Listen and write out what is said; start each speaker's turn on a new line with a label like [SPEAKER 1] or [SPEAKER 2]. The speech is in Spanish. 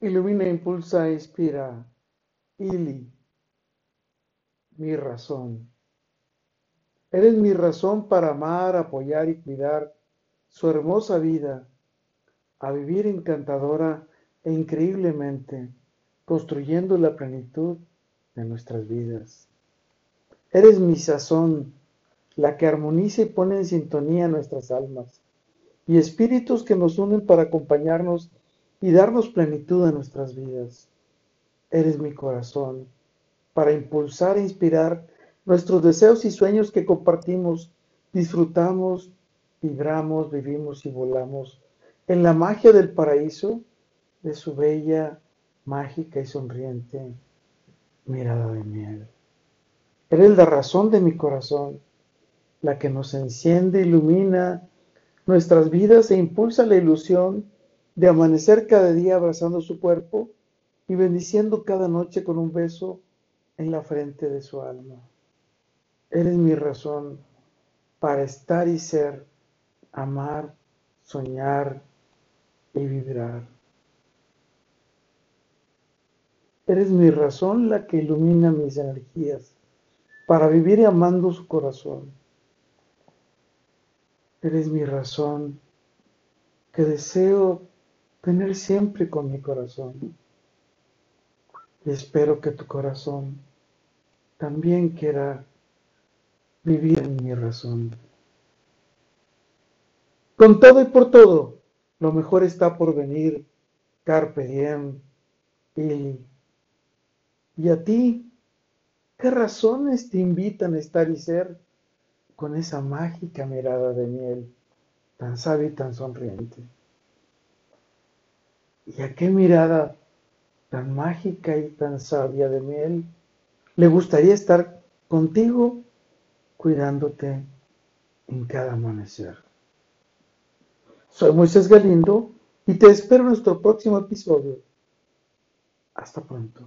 [SPEAKER 1] Ilumina, impulsa, inspira. Ili, mi razón. Eres mi razón para amar, apoyar y cuidar su hermosa vida, a vivir encantadora e increíblemente, construyendo la plenitud de nuestras vidas. Eres mi sazón, la que armoniza y pone en sintonía nuestras almas, y espíritus que nos unen para acompañarnos y darnos plenitud a nuestras vidas. Eres mi corazón, para impulsar e inspirar nuestros deseos y sueños que compartimos, disfrutamos, vibramos, vivimos y volamos en la magia del paraíso de su bella, mágica y sonriente mirada de miel. Eres la razón de mi corazón, la que nos enciende, ilumina nuestras vidas e impulsa la ilusión de amanecer cada día abrazando su cuerpo y bendiciendo cada noche con un beso en la frente de su alma. Eres mi razón para estar y ser, amar, soñar y vibrar. Eres mi razón la que ilumina mis energías para vivir amando su corazón. Eres mi razón que deseo tener siempre con mi corazón. Y espero que tu corazón también quiera vivir en mi razón. Con todo y por todo, lo mejor está por venir. Carpe diem. Y ¿Y a ti? ¿Qué razones te invitan a estar y ser con esa mágica mirada de miel, tan sabia y tan sonriente? ¿Y a qué mirada tan mágica y tan sabia de miel le gustaría estar contigo cuidándote en cada amanecer? Soy Moisés Galindo y te espero en nuestro próximo episodio. Hasta pronto.